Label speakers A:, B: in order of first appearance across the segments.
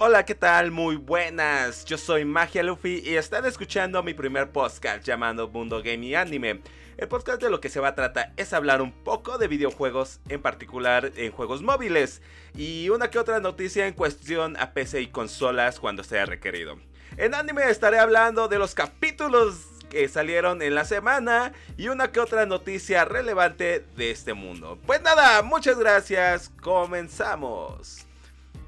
A: Hola, ¿qué tal? Muy buenas. Yo soy Magia Luffy y están escuchando mi primer podcast llamado Mundo Game y Anime. El podcast de lo que se va a tratar es hablar un poco de videojuegos, en particular en juegos móviles, y una que otra noticia en cuestión a PC y consolas cuando sea requerido. En anime estaré hablando de los capítulos que salieron en la semana y una que otra noticia relevante de este mundo. Pues nada, muchas gracias, comenzamos.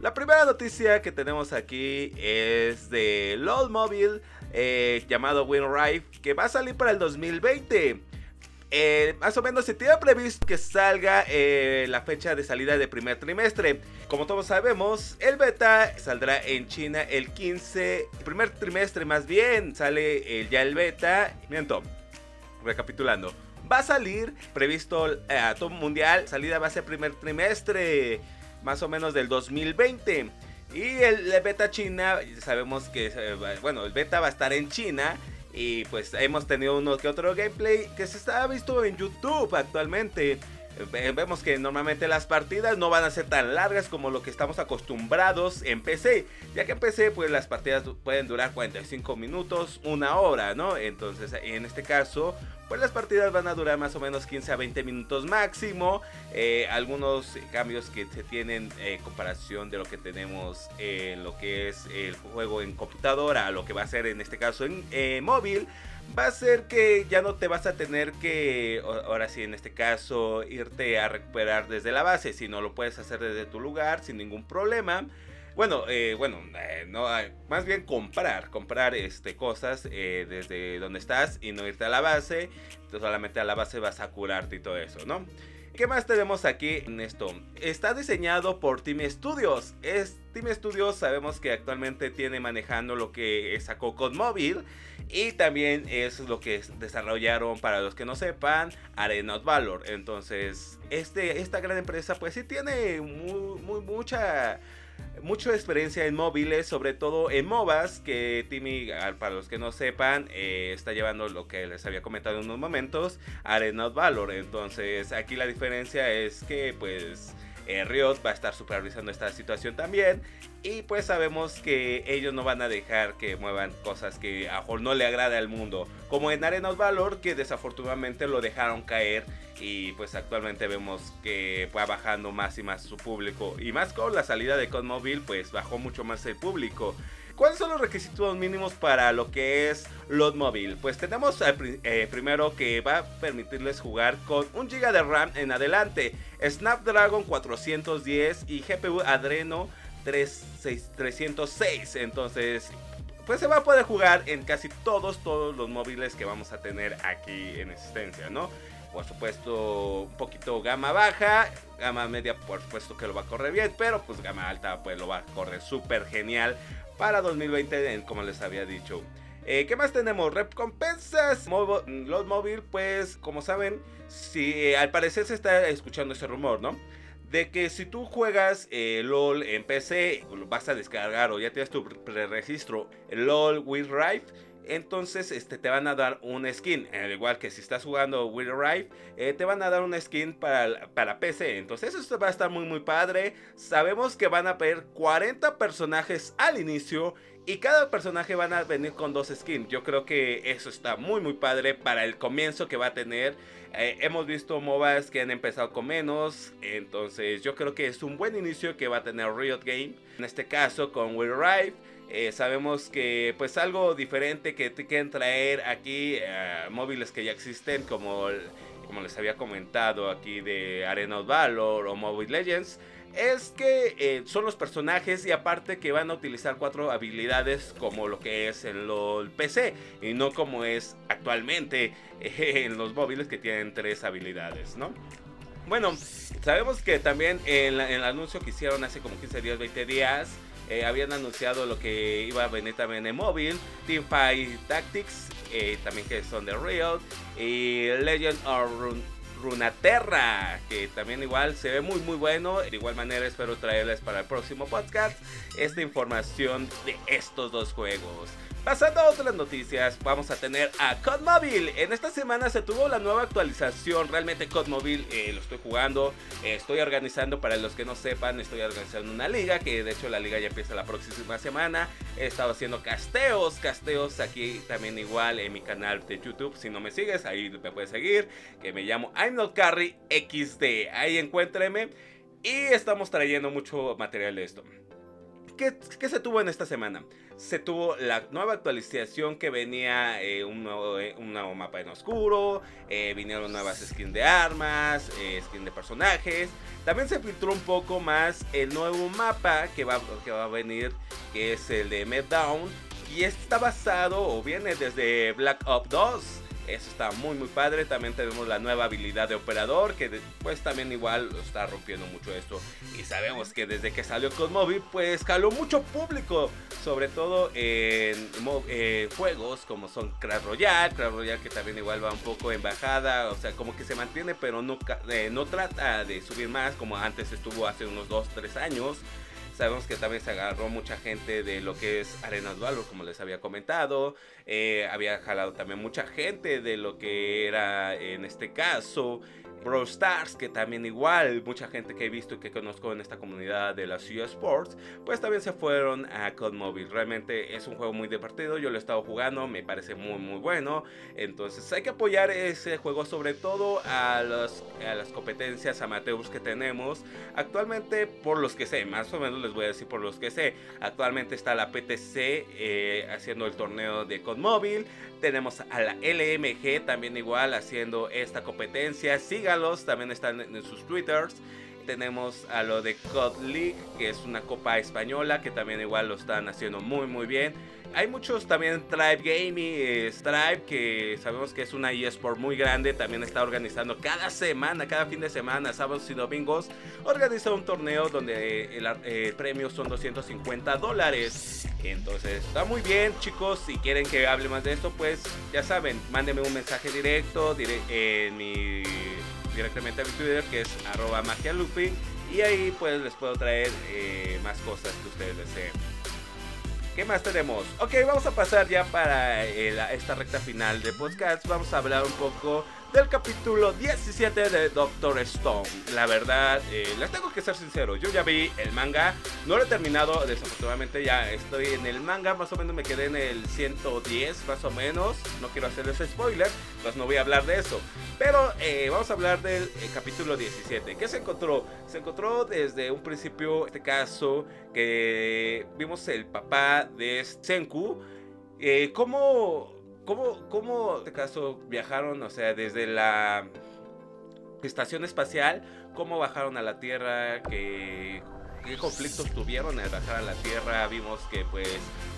A: La primera noticia que tenemos aquí es de LOL Mobile eh, llamado WinRive que va a salir para el 2020. Eh, más o menos se tiene previsto que salga eh, la fecha de salida de primer trimestre. Como todos sabemos, el beta saldrá en China el 15, primer trimestre más bien, sale ya el beta. Miento, recapitulando. Va a salir previsto a todo mundial, salida va a ser primer trimestre más o menos del 2020. Y el, beta China, sabemos que, eh, bueno, el beta va a estar en China. Y pues hemos tenido uno que otro gameplay que se está visto en YouTube actualmente. Vemos que normalmente las partidas no van a ser tan largas como lo que estamos acostumbrados en PC. Ya que en PC pues las partidas pueden durar 45 minutos, una hora, ¿no? Entonces en este caso pues las partidas van a durar más o menos 15 a 20 minutos máximo. Eh, algunos cambios que se tienen en eh, comparación de lo que tenemos en lo que es el juego en computadora lo que va a ser en este caso en eh, móvil. Va a ser que ya no te vas a tener que, ahora sí en este caso, irte a recuperar desde la base, sino lo puedes hacer desde tu lugar sin ningún problema. Bueno, eh, bueno, eh, no, más bien comprar, comprar este, cosas eh, desde donde estás y no irte a la base. Entonces solamente a la base vas a curarte y todo eso, ¿no? ¿Qué más tenemos aquí en esto? Está diseñado por Team Studios. Team Studios sabemos que actualmente tiene manejando lo que sacó con móvil. Y también es lo que desarrollaron, para los que no sepan, Arena of Valor. Entonces, este, esta gran empresa pues sí tiene muy, muy, mucha mucha experiencia en móviles, sobre todo en MOBAs, que Timmy, para los que no sepan, eh, está llevando lo que les había comentado en unos momentos, Arena of Valor. Entonces, aquí la diferencia es que, pues, eh, Riot va a estar supervisando esta situación también. Y pues sabemos que ellos no van a dejar que muevan cosas que a Hall no le agrada al mundo. Como en Arena of Valor, que desafortunadamente lo dejaron caer. Y pues actualmente vemos que va bajando más y más su público. Y más con la salida de Conmobile, pues bajó mucho más el público. ¿Cuáles son los requisitos mínimos para lo que es Mobile? Pues tenemos eh, primero que va a permitirles jugar con 1 GB de RAM en adelante, Snapdragon 410 y GPU Adreno 306. Entonces, pues se va a poder jugar en casi todos, todos los móviles que vamos a tener aquí en existencia, ¿no? Por supuesto, un poquito gama baja, gama media, por supuesto que lo va a correr bien, pero pues gama alta, pues lo va a correr súper genial para 2020, como les había dicho. Eh, ¿Qué más tenemos? Recompensas. Los móvil, pues, como saben, si eh, al parecer se está escuchando ese rumor, ¿no? De que si tú juegas eh, LOL en PC, vas a descargar o ya tienes tu preregistro LOL with Rift entonces este, te van a dar un skin. Al igual que si estás jugando Will Arrive, eh, te van a dar un skin para, para PC. Entonces eso va a estar muy muy padre. Sabemos que van a haber 40 personajes al inicio. Y cada personaje van a venir con dos skins. Yo creo que eso está muy muy padre para el comienzo que va a tener. Eh, hemos visto MOBAs que han empezado con menos. Entonces yo creo que es un buen inicio que va a tener Riot Game. En este caso con Will Arrive. Eh, sabemos que pues algo diferente que te quieren traer aquí eh, móviles que ya existen como, como les había comentado aquí de Arena of Valor o Mobile Legends es que eh, son los personajes y aparte que van a utilizar cuatro habilidades como lo que es en el PC y no como es actualmente en los móviles que tienen tres habilidades, ¿no? Bueno, sabemos que también en, en el anuncio que hicieron hace como 15 días, 20 días, eh, habían anunciado lo que iba a venir también en móvil, Teamfight Tactics, eh, también que son de Riot, y Legend of Runaterra, que también igual se ve muy muy bueno. De igual manera espero traerles para el próximo podcast esta información de estos dos juegos. Pasando a otras noticias, vamos a tener a COD Mobile. En esta semana se tuvo la nueva actualización. Realmente COD Mobile eh, lo estoy jugando. Eh, estoy organizando, para los que no sepan, estoy organizando una liga. Que de hecho la liga ya empieza la próxima semana. He estado haciendo casteos. Casteos aquí también igual en mi canal de YouTube. Si no me sigues, ahí me puedes seguir. Que me llamo I'm Not Carry XD. Ahí encuéntreme. Y estamos trayendo mucho material de esto. ¿Qué, se tuvo en esta semana? Se tuvo la nueva actualización que venía eh, un, nuevo, eh, un, nuevo, mapa en oscuro, eh, vinieron nuevas skins de armas, skins de personajes. También se filtró un poco más el nuevo mapa que va, que va a venir, que es el de Meltdown. Y está basado o viene desde Black Ops 2. Eso está muy muy padre. También tenemos la nueva habilidad de operador que pues también igual está rompiendo mucho esto. Y sabemos que desde que salió Cosmobi pues caló mucho público. Sobre todo en juegos como son Crash Royale. Crash Royale que también igual va un poco en bajada. O sea como que se mantiene pero no, eh, no trata de subir más como antes estuvo hace unos 2-3 años. Sabemos que también se agarró mucha gente de lo que es Arenas Valor, como les había comentado. Eh, había jalado también mucha gente de lo que era, en este caso, Brawl Stars, que también igual mucha gente que he visto y que conozco en esta comunidad de la Ciudad Sports, pues también se fueron a COD Mobile. Realmente es un juego muy divertido, yo lo he estado jugando, me parece muy muy bueno. Entonces hay que apoyar ese juego sobre todo a, los, a las competencias amateurs que tenemos. Actualmente, por los que sé, más o menos les voy a decir por los que sé, actualmente está la PTC eh, haciendo el torneo de COD Mobile. Tenemos a la LMG también igual haciendo esta competencia. También están en sus twitters. Tenemos a lo de COD League, que es una copa española, que también igual lo están haciendo muy muy bien. Hay muchos también Tribe Gaming, eh, Stripe, que sabemos que es una eSport muy grande, también está organizando cada semana, cada fin de semana, sábados y domingos, organiza un torneo donde el, premio son 250 dólares. Entonces está muy bien chicos, si quieren que hable más de esto, pues ya saben, mándenme un mensaje directo en mi, directamente a mi Twitter que es arroba magialupi y ahí pues les puedo traer eh, más cosas que ustedes deseen. ¿Qué más tenemos? Ok, vamos a pasar ya para eh, esta recta final de podcast. Vamos a hablar un poco del capítulo 17 de Doctor Stone. La verdad, eh, les tengo que ser sincero, yo ya vi el manga, no lo he terminado, desafortunadamente ya estoy en el manga, más o menos me quedé en el 110, más o menos, no quiero hacerles spoiler, pues no voy a hablar de eso. Pero eh, vamos a hablar del eh, capítulo 17. ¿Qué se encontró? Se encontró desde un principio, este caso, que vimos el papá de Senku, cómo ¿Cómo, cómo, en este caso, viajaron, o sea, desde la estación espacial, cómo bajaron a la Tierra, qué, conflictos tuvieron al bajar a la Tierra? Vimos que, pues,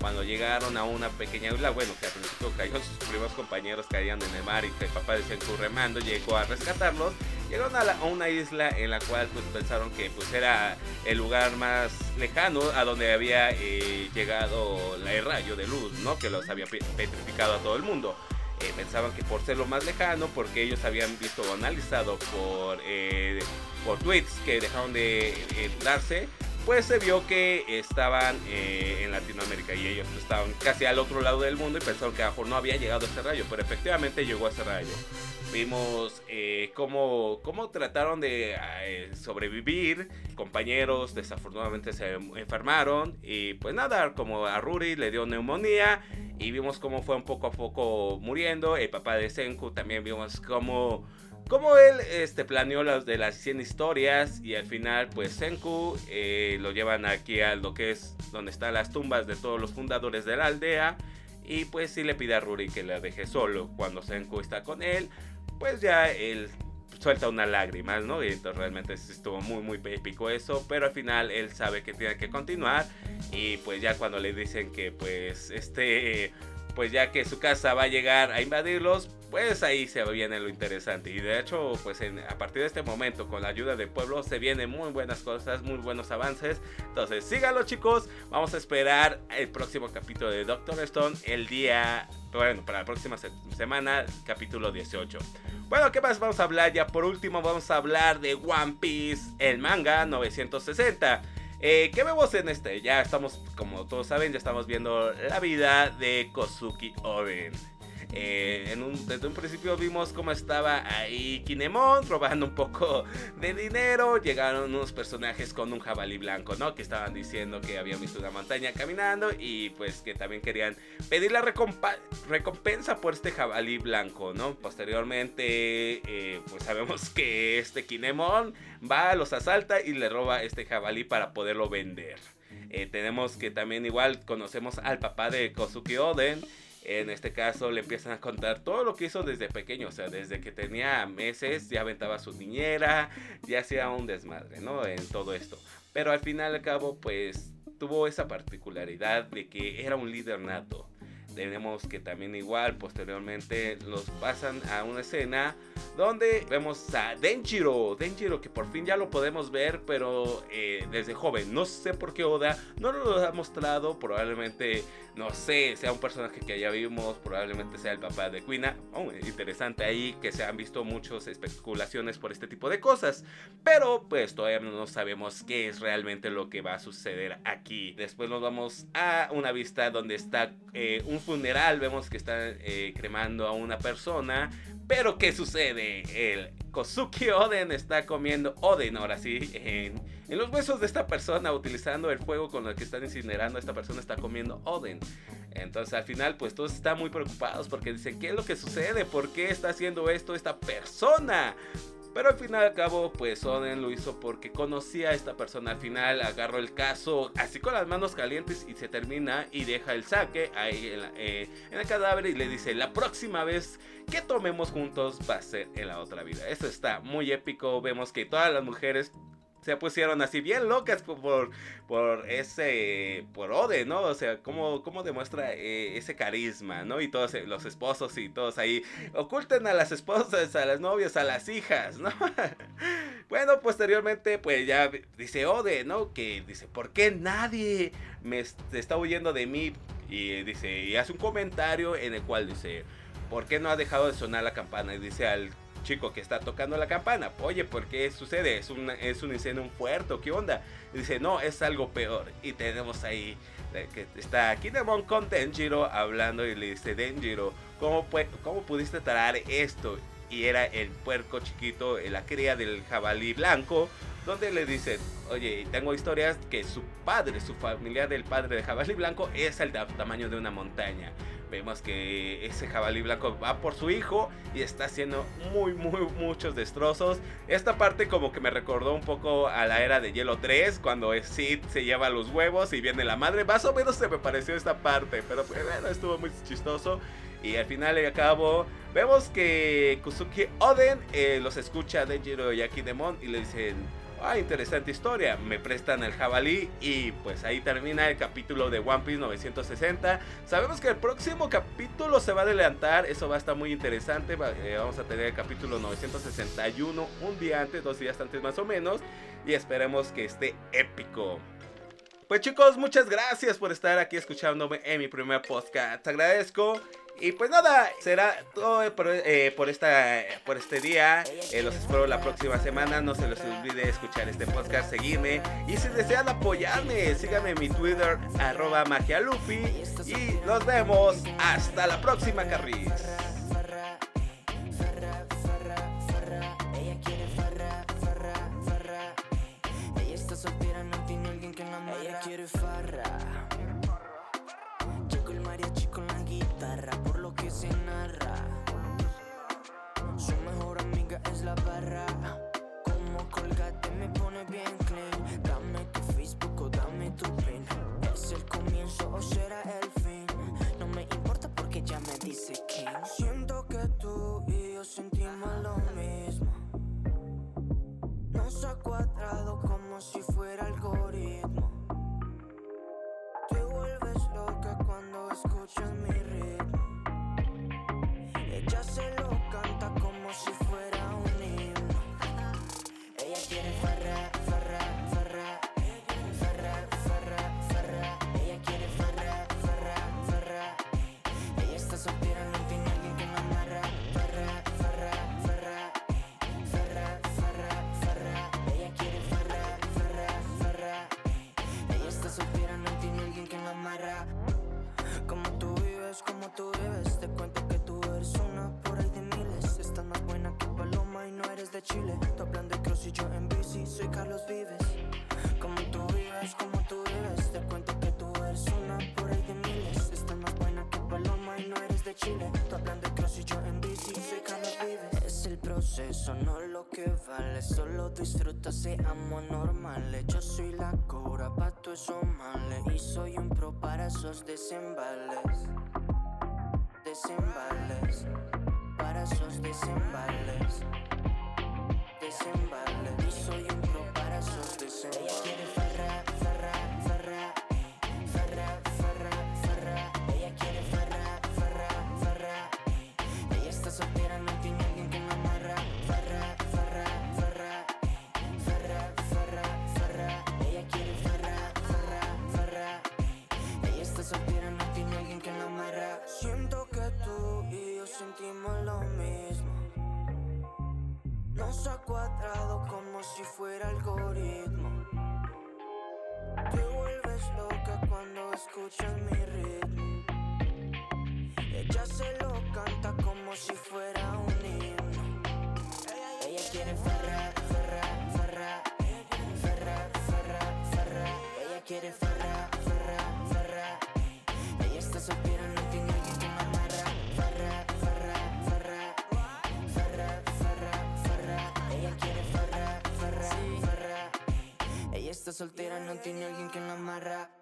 A: cuando llegaron a una pequeña isla, bueno, que al principio cayó, sus primeros compañeros caían en el mar y que el papá de Senku remando llegó a rescatarlos Llegaron a, una isla en la cual pues pensaron que pues era el lugar más lejano a donde había eh, llegado el rayo de luz, ¿no? Que los había petrificado a todo el mundo. Eh, pensaban que por ser lo más lejano, porque ellos habían visto o analizado por, eh, por tweets que dejaron de darse, pues se vio que estaban en Latinoamérica y ellos estaban casi al otro lado del mundo y pensaron que a lo mejor no había llegado ese rayo, pero efectivamente llegó a ese rayo. Vimos eh, cómo, cómo, trataron de eh, sobrevivir. Compañeros desafortunadamente se enfermaron. Y pues nada, como a Ruri le dio neumonía. Y vimos cómo fue un poco a poco muriendo. El papá de Senku también vimos cómo, cómo él este, planeó las de las 100 historias. Y al final pues Senku eh, lo llevan aquí a lo que es donde están las tumbas de todos los fundadores de la aldea. Y pues sí le pide a Ruri que la deje solo cuando Senku está con él pues ya él suelta unas lágrimas, ¿no? Y entonces realmente estuvo muy, muy épico eso, pero al final él sabe que tiene que continuar y pues ya cuando le dicen que pues este, pues ya que su casa va a llegar a invadirlos, pues ahí se viene lo interesante. Y de hecho, pues a partir de este momento, con la ayuda del pueblo, se vienen muy buenas cosas, muy buenos avances. Entonces, síganlo chicos, vamos a esperar el próximo capítulo de Doctor Stone el día bueno, para la próxima semana, capítulo 18. Bueno, ¿qué más vamos a hablar? Ya por último vamos a hablar de One Piece, el manga 960. Eh, ¿Qué vemos en este? Ya estamos, como todos saben, ya estamos viendo la vida de Kozuki Oden. Eh, en un, desde un principio vimos cómo estaba ahí Kinemon robando un poco de dinero. Llegaron unos personajes con un jabalí blanco, ¿no? Que estaban diciendo que habían visto una montaña caminando y pues que también querían pedir la recompensa por este jabalí blanco, ¿no? Posteriormente, eh, pues sabemos que este Kinemon va, los asalta y le roba este jabalí para poderlo vender. Eh, tenemos que también igual conocemos al papá de Kosuke Oden en este caso le empiezan a contar todo lo que hizo desde pequeño, o sea, desde que tenía meses ya aventaba su niñera, ya hacía un desmadre, ¿no? En todo esto. Pero al final al cabo, pues tuvo esa particularidad de que era un líder nato. Tenemos que también igual posteriormente los pasan a una escena donde vemos a Denjiro, Denjiro que por fin ya lo podemos ver, pero eh, desde joven. No sé por qué Oda no lo ha mostrado, probablemente, no sé, sea un personaje que ya vimos, probablemente sea el papá de Quina. Oh, interesante ahí que se han visto muchas especulaciones por este tipo de cosas, pero pues todavía no sabemos qué es realmente lo que va a suceder aquí. Después nos vamos a una vista donde está eh, un funeral, vemos que están eh, cremando a una persona, pero ¿qué sucede? El Kozuki Oden está comiendo Oden, ahora sí, en, en, los huesos de esta persona, utilizando el fuego con el que están incinerando, esta persona está comiendo Oden. Entonces al final pues todos están muy preocupados porque dicen, ¿qué es lo que sucede? ¿Por qué está haciendo esto esta persona? Pero al final al cabo, pues Oden lo hizo porque conocía a esta persona. Al final agarró el caso así con las manos calientes y se termina y deja el saque ahí en, eh, en el cadáver y le dice, la próxima vez que tomemos juntos va a ser en la otra vida. Esto está muy épico. Vemos que todas las mujeres se pusieron así bien locas por, por ese, por Ode, ¿no? O sea, cómo, cómo demuestra eh, ese carisma, ¿no? Y todos eh, los esposos y todos ahí oculten a las esposas, a las novias, a las hijas, ¿no? bueno, posteriormente, pues ya dice Ode, ¿no? Que dice, ¿por qué nadie me está huyendo de mí? Y dice, y hace un comentario en el cual dice, ¿por qué no ha dejado de sonar la campana? Y dice al chico que está tocando la campana. Oye, ¿por qué sucede? ¿Es un, es un incendio un puerto? ¿Qué onda? Dice, no, es algo peor. Y tenemos ahí eh, que está Kinemon con Denjiro hablando y le dice, Denjiro, ¿cómo, ¿cómo pudiste traer esto? Y era el puerco chiquito, eh, la cría del jabalí blanco, donde le dicen, oye, tengo historias que su padre, su familia del padre de jabalí blanco es el tamaño de una montaña. Vemos que ese jabalí blanco va por su hijo y está haciendo muy, muy, muchos destrozos. Esta parte como que me recordó un poco a la era de Hielo 3, cuando Sid se lleva los huevos y viene la madre. Más o menos se me pareció esta parte, pero pues, bueno, estuvo muy chistoso. Y al final y al cabo, vemos que Kusuki Oden eh, los escucha de Jiro y Akidemon y le dicen ah, interesante historia, me prestan el jabalí y pues ahí termina el capítulo de One Piece 960. Sabemos que el próximo capítulo se va a adelantar, eso va a estar muy interesante, eh, vamos a tener el capítulo 961 un día antes, dos días antes más o menos, y esperemos que esté épico. Pues chicos, muchas gracias por estar aquí escuchándome en mi primer podcast. Te agradezco. Y pues nada, será todo por, esta, por este día. Los espero la próxima semana. No se les olvide escuchar este podcast, seguirme. Y si desean apoyarme, síganme en mi Twitter, arroba. Y nos vemos. Hasta la próxima, Carriz.
B: Ella quiere farra Chile. Tú hablan de cross y yo en bici, soy Carlos Vives. Como tú vives, como tú vives. Te cuento que tú eres una por ahí de miles. Estás más buena que Paloma y no eres de Chile. Tú hablan de cross y yo en bici, soy Carlos Vives. Es el proceso, no lo que vale. Solo disfruta, seamos normales. Yo soy la cobra pa' tu males. Y soy un pro para esos desembales. Desembales. Para esos desembales. Desembales. Y soy un cuando escuchas mi ritmo. Ella se lo canta como si fuera un himno. Ella quiere farra, farra, farra. Farra, farra, farra. Ella quiere farra, farra, farra. Ella está soltera, no tiene alguien que la amarra. Farra, farra, farra. Farra, farra, farra. Ella quiere farra, farra, farra. Ella está soltera, no tiene alguien que la amarra.